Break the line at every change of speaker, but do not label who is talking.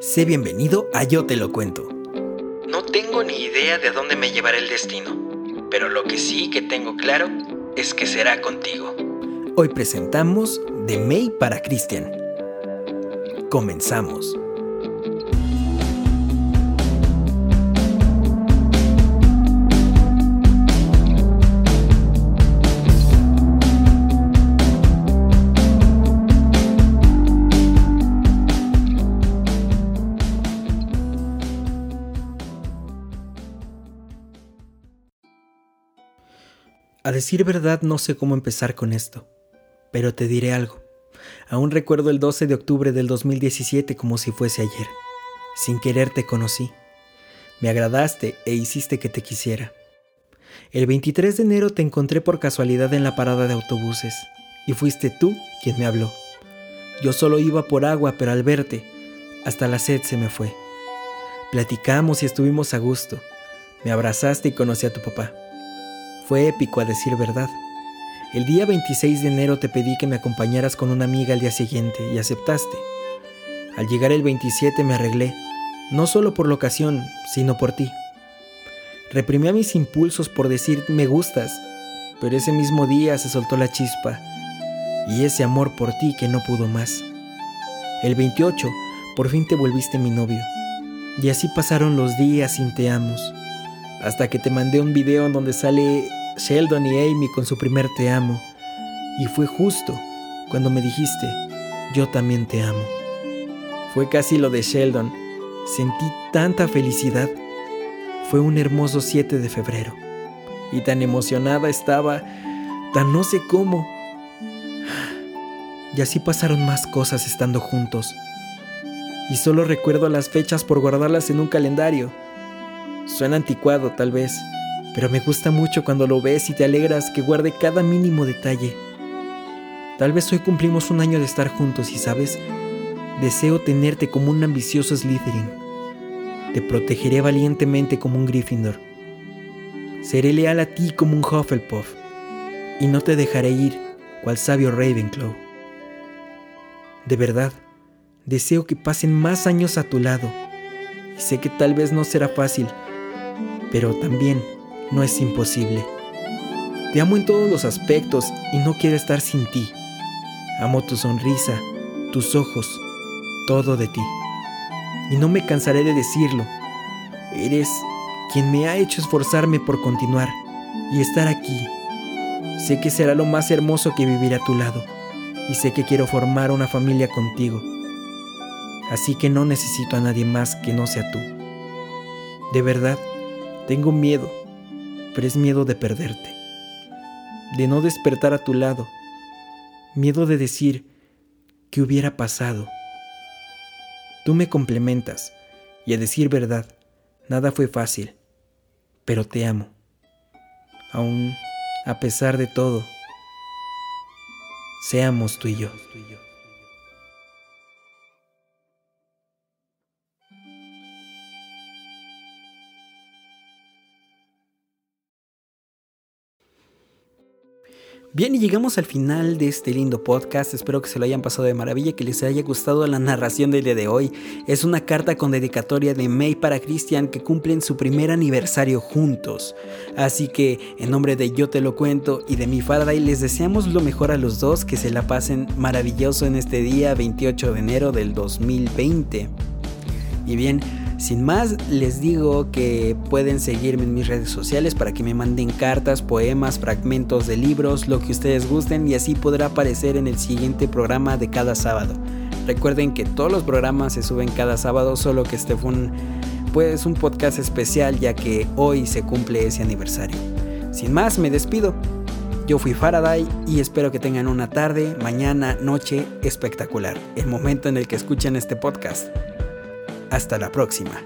Sé bienvenido a Yo Te Lo Cuento. No tengo ni idea de a dónde me llevará el destino, pero lo que sí que tengo claro es que será contigo. Hoy presentamos De May para Christian. Comenzamos. A decir verdad no sé cómo empezar con esto, pero te diré algo. Aún recuerdo el 12 de octubre del 2017 como si fuese ayer. Sin querer te conocí. Me agradaste e hiciste que te quisiera. El 23 de enero te encontré por casualidad en la parada de autobuses y fuiste tú quien me habló. Yo solo iba por agua, pero al verte, hasta la sed se me fue. Platicamos y estuvimos a gusto. Me abrazaste y conocí a tu papá. Fue épico a decir verdad. El día 26 de enero te pedí que me acompañaras con una amiga al día siguiente y aceptaste. Al llegar el 27 me arreglé, no solo por la ocasión, sino por ti. Reprimí a mis impulsos por decir me gustas, pero ese mismo día se soltó la chispa y ese amor por ti que no pudo más. El 28 por fin te volviste mi novio y así pasaron los días sin te amos, hasta que te mandé un video en donde sale Sheldon y Amy con su primer te amo. Y fue justo cuando me dijiste, yo también te amo. Fue casi lo de Sheldon. Sentí tanta felicidad. Fue un hermoso 7 de febrero. Y tan emocionada estaba, tan no sé cómo. Y así pasaron más cosas estando juntos. Y solo recuerdo las fechas por guardarlas en un calendario. Suena anticuado tal vez, pero me gusta mucho cuando lo ves y te alegras que guarde cada mínimo detalle. Tal vez hoy cumplimos un año de estar juntos y sabes, deseo tenerte como un ambicioso Slytherin. Te protegeré valientemente como un Gryffindor. Seré leal a ti como un Hufflepuff y no te dejaré ir cual sabio Ravenclaw. De verdad, deseo que pasen más años a tu lado y sé que tal vez no será fácil, pero también no es imposible. Te amo en todos los aspectos y no quiero estar sin ti. Amo tu sonrisa, tus ojos, todo de ti. Y no me cansaré de decirlo. Eres quien me ha hecho esforzarme por continuar y estar aquí. Sé que será lo más hermoso que vivir a tu lado y sé que quiero formar una familia contigo. Así que no necesito a nadie más que no sea tú. De verdad, tengo miedo es miedo de perderte, de no despertar a tu lado, miedo de decir qué hubiera pasado. Tú me complementas y a decir verdad, nada fue fácil, pero te amo. Aún a pesar de todo, seamos tú y yo. Bien, y llegamos al final de este lindo podcast. Espero que se lo hayan pasado de maravilla, que les haya gustado la narración del día de hoy. Es una carta con dedicatoria de May para Christian que cumplen su primer aniversario juntos. Así que, en nombre de Yo Te Lo Cuento y de mi Faraday, les deseamos lo mejor a los dos, que se la pasen maravilloso en este día 28 de enero del 2020. Y bien, sin más, les digo que pueden seguirme en mis redes sociales para que me manden cartas, poemas, fragmentos de libros, lo que ustedes gusten y así podrá aparecer en el siguiente programa de cada sábado. Recuerden que todos los programas se suben cada sábado, solo que este fue un, pues, un podcast especial ya que hoy se cumple ese aniversario. Sin más, me despido. Yo fui Faraday y espero que tengan una tarde, mañana, noche espectacular, el momento en el que escuchan este podcast. Hasta la próxima.